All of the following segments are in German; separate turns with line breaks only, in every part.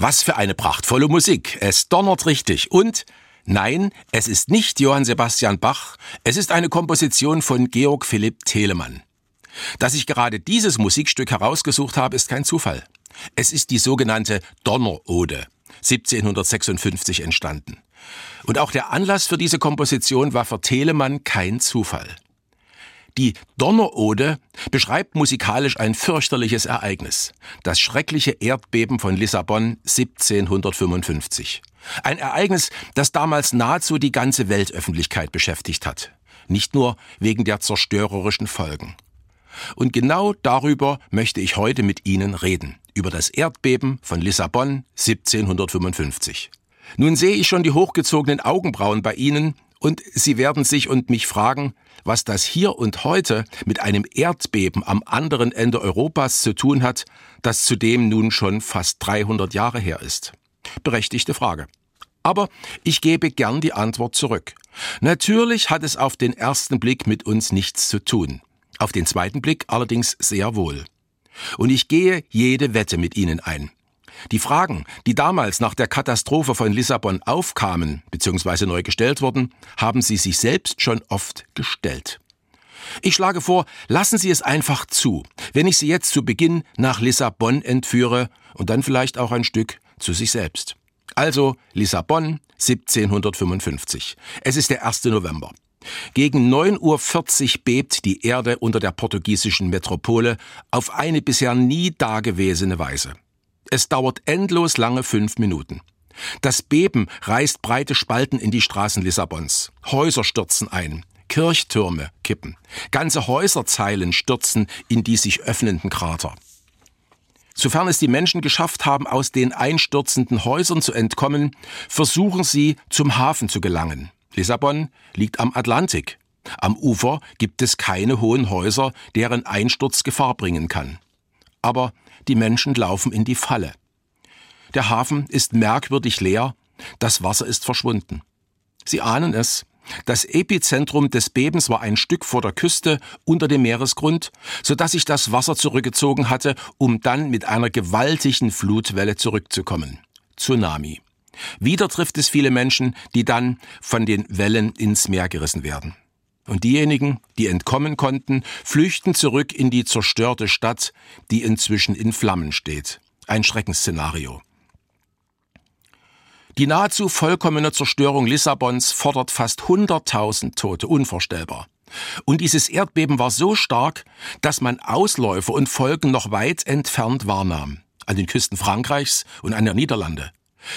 Was für eine prachtvolle Musik. Es donnert richtig. Und nein, es ist nicht Johann Sebastian Bach, es ist eine Komposition von Georg Philipp Telemann. Dass ich gerade dieses Musikstück herausgesucht habe, ist kein Zufall. Es ist die sogenannte Donnerode, 1756 entstanden. Und auch der Anlass für diese Komposition war für Telemann kein Zufall. Die Donnerode beschreibt musikalisch ein fürchterliches Ereignis. Das schreckliche Erdbeben von Lissabon 1755. Ein Ereignis, das damals nahezu die ganze Weltöffentlichkeit beschäftigt hat. Nicht nur wegen der zerstörerischen Folgen. Und genau darüber möchte ich heute mit Ihnen reden. Über das Erdbeben von Lissabon 1755. Nun sehe ich schon die hochgezogenen Augenbrauen bei Ihnen und Sie werden sich und mich fragen, was das hier und heute mit einem Erdbeben am anderen Ende Europas zu tun hat, das zudem nun schon fast 300 Jahre her ist. Berechtigte Frage. Aber ich gebe gern die Antwort zurück. Natürlich hat es auf den ersten Blick mit uns nichts zu tun. Auf den zweiten Blick allerdings sehr wohl. Und ich gehe jede Wette mit Ihnen ein. Die Fragen, die damals nach der Katastrophe von Lissabon aufkamen bzw. neu gestellt wurden, haben Sie sich selbst schon oft gestellt. Ich schlage vor, lassen Sie es einfach zu, wenn ich Sie jetzt zu Beginn nach Lissabon entführe und dann vielleicht auch ein Stück zu sich selbst. Also Lissabon 1755. Es ist der 1. November. Gegen 9.40 Uhr bebt die Erde unter der portugiesischen Metropole auf eine bisher nie dagewesene Weise. Es dauert endlos lange fünf Minuten. Das Beben reißt breite Spalten in die Straßen Lissabons. Häuser stürzen ein. Kirchtürme kippen. Ganze Häuserzeilen stürzen in die sich öffnenden Krater. Sofern es die Menschen geschafft haben, aus den einstürzenden Häusern zu entkommen, versuchen sie, zum Hafen zu gelangen. Lissabon liegt am Atlantik. Am Ufer gibt es keine hohen Häuser, deren Einsturz Gefahr bringen kann. Aber die Menschen laufen in die Falle. Der Hafen ist merkwürdig leer, das Wasser ist verschwunden. Sie ahnen es, das Epizentrum des Bebens war ein Stück vor der Küste unter dem Meeresgrund, so dass sich das Wasser zurückgezogen hatte, um dann mit einer gewaltigen Flutwelle zurückzukommen. Tsunami. Wieder trifft es viele Menschen, die dann von den Wellen ins Meer gerissen werden. Und diejenigen, die entkommen konnten, flüchten zurück in die zerstörte Stadt, die inzwischen in Flammen steht. Ein Schreckensszenario. Die nahezu vollkommene Zerstörung Lissabons fordert fast 100.000 Tote, unvorstellbar. Und dieses Erdbeben war so stark, dass man Ausläufer und Folgen noch weit entfernt wahrnahm. An den Küsten Frankreichs und an der Niederlande.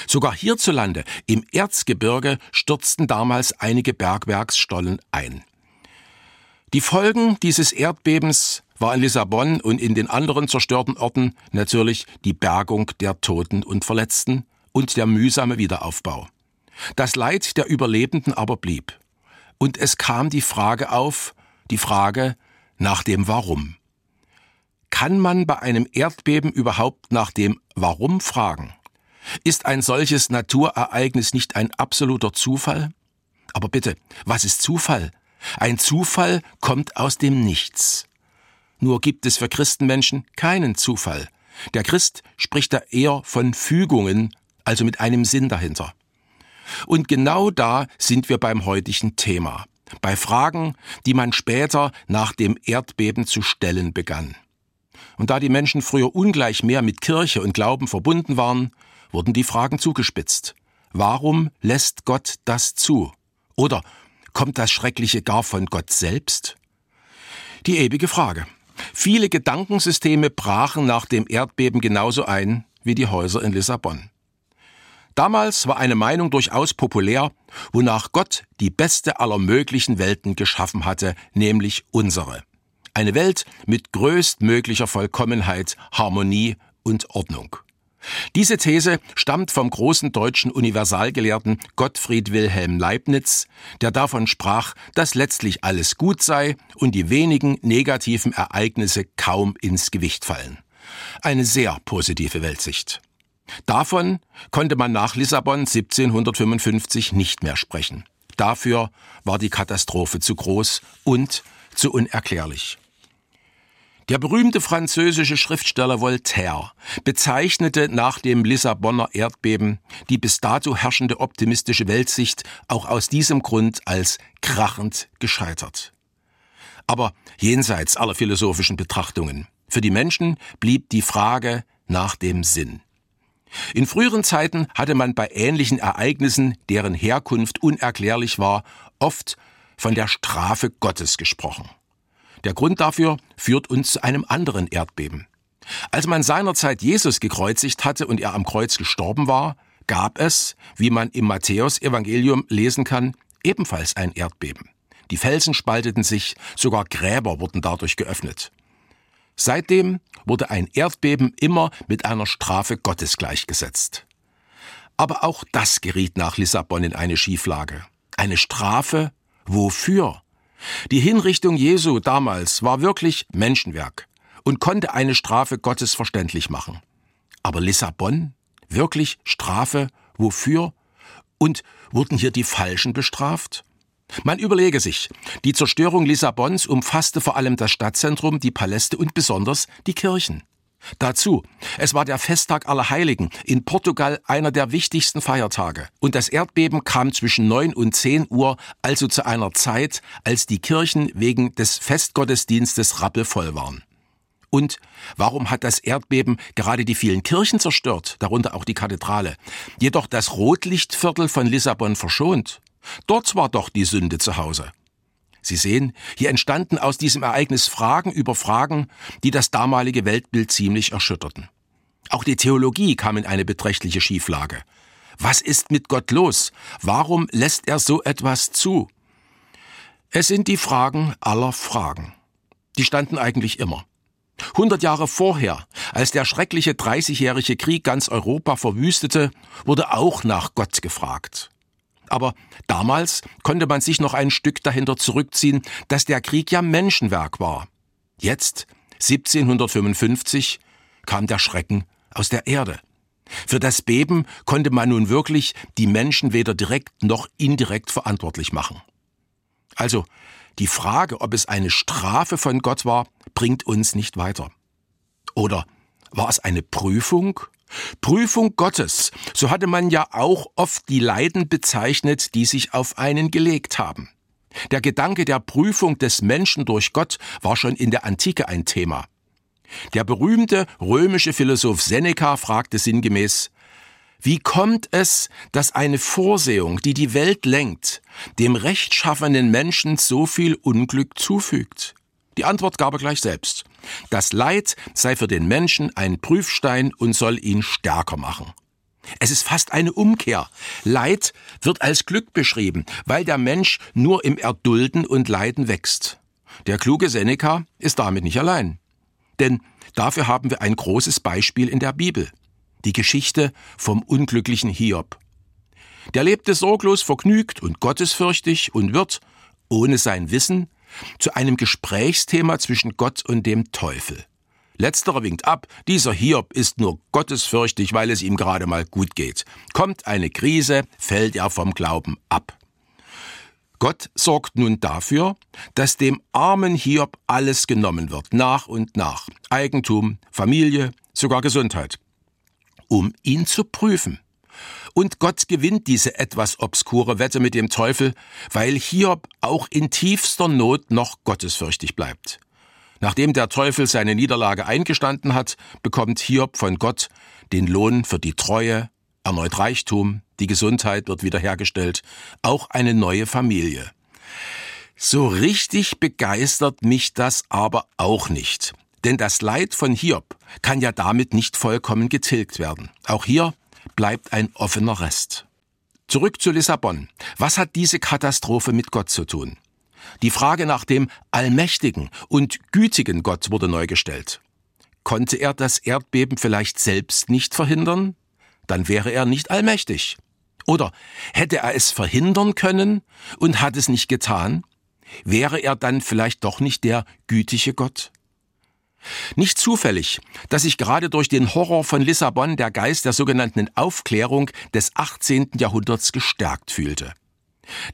Sogar hierzulande, im Erzgebirge, stürzten damals einige Bergwerksstollen ein. Die Folgen dieses Erdbebens war in Lissabon und in den anderen zerstörten Orten natürlich die Bergung der Toten und Verletzten und der mühsame Wiederaufbau. Das Leid der Überlebenden aber blieb. Und es kam die Frage auf, die Frage nach dem Warum. Kann man bei einem Erdbeben überhaupt nach dem Warum fragen? Ist ein solches Naturereignis nicht ein absoluter Zufall? Aber bitte, was ist Zufall? Ein Zufall kommt aus dem Nichts. Nur gibt es für Christenmenschen keinen Zufall. Der Christ spricht da eher von Fügungen, also mit einem Sinn dahinter. Und genau da sind wir beim heutigen Thema, bei Fragen, die man später nach dem Erdbeben zu stellen begann. Und da die Menschen früher ungleich mehr mit Kirche und Glauben verbunden waren, wurden die Fragen zugespitzt. Warum lässt Gott das zu? Oder kommt das Schreckliche gar von Gott selbst? Die ewige Frage. Viele Gedankensysteme brachen nach dem Erdbeben genauso ein wie die Häuser in Lissabon. Damals war eine Meinung durchaus populär, wonach Gott die beste aller möglichen Welten geschaffen hatte, nämlich unsere. Eine Welt mit größtmöglicher Vollkommenheit, Harmonie und Ordnung. Diese These stammt vom großen deutschen Universalgelehrten Gottfried Wilhelm Leibniz, der davon sprach, dass letztlich alles gut sei und die wenigen negativen Ereignisse kaum ins Gewicht fallen. Eine sehr positive Weltsicht. Davon konnte man nach Lissabon 1755 nicht mehr sprechen. Dafür war die Katastrophe zu groß und zu unerklärlich. Der berühmte französische Schriftsteller Voltaire bezeichnete nach dem Lissabonner Erdbeben die bis dato herrschende optimistische Weltsicht auch aus diesem Grund als krachend gescheitert. Aber jenseits aller philosophischen Betrachtungen, für die Menschen blieb die Frage nach dem Sinn. In früheren Zeiten hatte man bei ähnlichen Ereignissen, deren Herkunft unerklärlich war, oft von der Strafe Gottes gesprochen. Der Grund dafür führt uns zu einem anderen Erdbeben. Als man seinerzeit Jesus gekreuzigt hatte und er am Kreuz gestorben war, gab es, wie man im Matthäus-Evangelium lesen kann, ebenfalls ein Erdbeben. Die Felsen spalteten sich, sogar Gräber wurden dadurch geöffnet. Seitdem wurde ein Erdbeben immer mit einer Strafe Gottes gleichgesetzt. Aber auch das geriet nach Lissabon in eine Schieflage. Eine Strafe wofür? Die Hinrichtung Jesu damals war wirklich Menschenwerk und konnte eine Strafe Gottes verständlich machen. Aber Lissabon? Wirklich Strafe? Wofür? Und wurden hier die Falschen bestraft? Man überlege sich, die Zerstörung Lissabons umfasste vor allem das Stadtzentrum, die Paläste und besonders die Kirchen. Dazu, es war der Festtag aller Heiligen, in Portugal einer der wichtigsten Feiertage. Und das Erdbeben kam zwischen 9 und 10 Uhr, also zu einer Zeit, als die Kirchen wegen des Festgottesdienstes rappelvoll waren. Und warum hat das Erdbeben gerade die vielen Kirchen zerstört, darunter auch die Kathedrale, jedoch das Rotlichtviertel von Lissabon verschont? Dort war doch die Sünde zu Hause. Sie sehen, hier entstanden aus diesem Ereignis Fragen über Fragen, die das damalige Weltbild ziemlich erschütterten. Auch die Theologie kam in eine beträchtliche Schieflage. Was ist mit Gott los? Warum lässt er so etwas zu? Es sind die Fragen aller Fragen. Die standen eigentlich immer. Hundert Jahre vorher, als der schreckliche Dreißigjährige Krieg ganz Europa verwüstete, wurde auch nach Gott gefragt. Aber damals konnte man sich noch ein Stück dahinter zurückziehen, dass der Krieg ja Menschenwerk war. Jetzt, 1755, kam der Schrecken aus der Erde. Für das Beben konnte man nun wirklich die Menschen weder direkt noch indirekt verantwortlich machen. Also, die Frage, ob es eine Strafe von Gott war, bringt uns nicht weiter. Oder war es eine Prüfung Prüfung Gottes, so hatte man ja auch oft die Leiden bezeichnet, die sich auf einen gelegt haben. Der Gedanke der Prüfung des Menschen durch Gott war schon in der Antike ein Thema. Der berühmte römische Philosoph Seneca fragte sinngemäß, wie kommt es, dass eine Vorsehung, die die Welt lenkt, dem rechtschaffenen Menschen so viel Unglück zufügt? Die Antwort gab er gleich selbst. Das Leid sei für den Menschen ein Prüfstein und soll ihn stärker machen. Es ist fast eine Umkehr. Leid wird als Glück beschrieben, weil der Mensch nur im Erdulden und Leiden wächst. Der kluge Seneca ist damit nicht allein. Denn dafür haben wir ein großes Beispiel in der Bibel. Die Geschichte vom unglücklichen Hiob. Der lebte sorglos vergnügt und gottesfürchtig und wird, ohne sein Wissen, zu einem Gesprächsthema zwischen Gott und dem Teufel. Letzterer winkt ab, dieser Hiob ist nur gottesfürchtig, weil es ihm gerade mal gut geht. Kommt eine Krise, fällt er vom Glauben ab. Gott sorgt nun dafür, dass dem armen Hiob alles genommen wird, nach und nach. Eigentum, Familie, sogar Gesundheit. Um ihn zu prüfen. Und Gott gewinnt diese etwas obskure Wette mit dem Teufel, weil Hiob auch in tiefster Not noch gottesfürchtig bleibt. Nachdem der Teufel seine Niederlage eingestanden hat, bekommt Hiob von Gott den Lohn für die Treue, erneut Reichtum, die Gesundheit wird wiederhergestellt, auch eine neue Familie. So richtig begeistert mich das aber auch nicht. Denn das Leid von Hiob kann ja damit nicht vollkommen getilgt werden. Auch hier bleibt ein offener Rest. Zurück zu Lissabon. Was hat diese Katastrophe mit Gott zu tun? Die Frage nach dem allmächtigen und gütigen Gott wurde neu gestellt. Konnte er das Erdbeben vielleicht selbst nicht verhindern? Dann wäre er nicht allmächtig. Oder hätte er es verhindern können und hat es nicht getan? Wäre er dann vielleicht doch nicht der gütige Gott? Nicht zufällig, dass sich gerade durch den Horror von Lissabon der Geist der sogenannten Aufklärung des 18. Jahrhunderts gestärkt fühlte.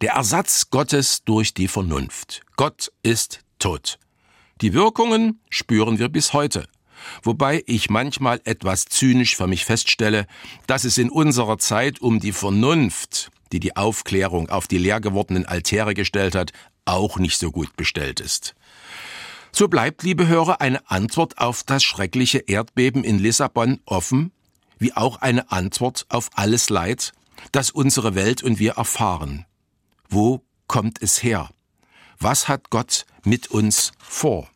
Der Ersatz Gottes durch die Vernunft. Gott ist tot. Die Wirkungen spüren wir bis heute. Wobei ich manchmal etwas zynisch für mich feststelle, dass es in unserer Zeit um die Vernunft, die die Aufklärung auf die leer gewordenen Altäre gestellt hat, auch nicht so gut bestellt ist. So bleibt, liebe Hörer, eine Antwort auf das schreckliche Erdbeben in Lissabon offen, wie auch eine Antwort auf alles Leid, das unsere Welt und wir erfahren. Wo kommt es her? Was hat Gott mit uns vor?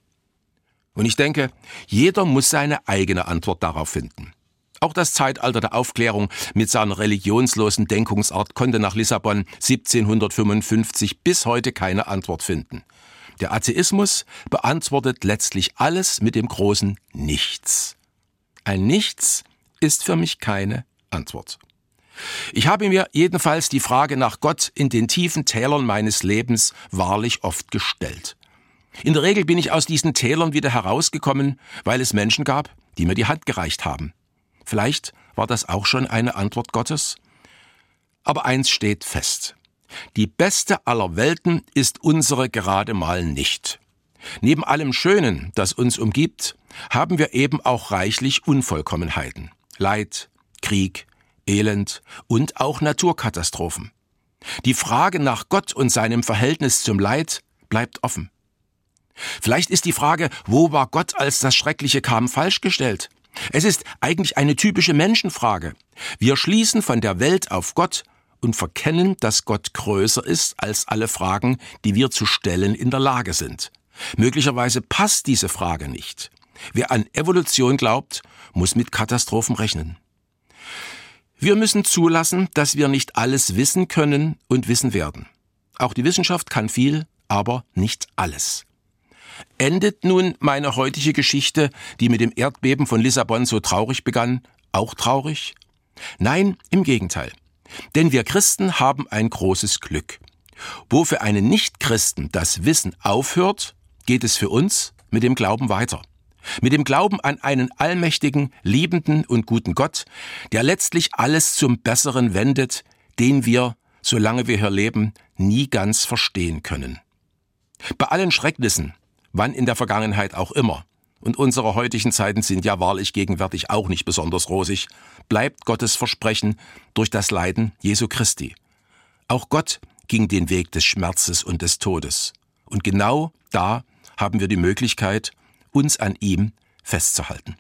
Und ich denke, jeder muss seine eigene Antwort darauf finden. Auch das Zeitalter der Aufklärung mit seiner religionslosen Denkungsart konnte nach Lissabon 1755 bis heute keine Antwort finden. Der Atheismus beantwortet letztlich alles mit dem großen Nichts. Ein Nichts ist für mich keine Antwort. Ich habe mir jedenfalls die Frage nach Gott in den tiefen Tälern meines Lebens wahrlich oft gestellt. In der Regel bin ich aus diesen Tälern wieder herausgekommen, weil es Menschen gab, die mir die Hand gereicht haben. Vielleicht war das auch schon eine Antwort Gottes? Aber eins steht fest. Die beste aller Welten ist unsere gerade mal nicht. Neben allem Schönen, das uns umgibt, haben wir eben auch reichlich Unvollkommenheiten. Leid, Krieg, Elend und auch Naturkatastrophen. Die Frage nach Gott und seinem Verhältnis zum Leid bleibt offen. Vielleicht ist die Frage, wo war Gott, als das Schreckliche kam, falsch gestellt. Es ist eigentlich eine typische Menschenfrage. Wir schließen von der Welt auf Gott und verkennen, dass Gott größer ist als alle Fragen, die wir zu stellen in der Lage sind. Möglicherweise passt diese Frage nicht. Wer an Evolution glaubt, muss mit Katastrophen rechnen. Wir müssen zulassen, dass wir nicht alles wissen können und wissen werden. Auch die Wissenschaft kann viel, aber nicht alles. Endet nun meine heutige Geschichte, die mit dem Erdbeben von Lissabon so traurig begann, auch traurig? Nein, im Gegenteil. Denn wir Christen haben ein großes Glück. Wo für einen Nichtchristen das Wissen aufhört, geht es für uns mit dem Glauben weiter. Mit dem Glauben an einen allmächtigen, liebenden und guten Gott, der letztlich alles zum Besseren wendet, den wir, solange wir hier leben, nie ganz verstehen können. Bei allen Schrecknissen, wann in der Vergangenheit auch immer, und unsere heutigen Zeiten sind ja wahrlich gegenwärtig auch nicht besonders rosig, bleibt Gottes Versprechen durch das Leiden Jesu Christi. Auch Gott ging den Weg des Schmerzes und des Todes. Und genau da haben wir die Möglichkeit, uns an ihm festzuhalten.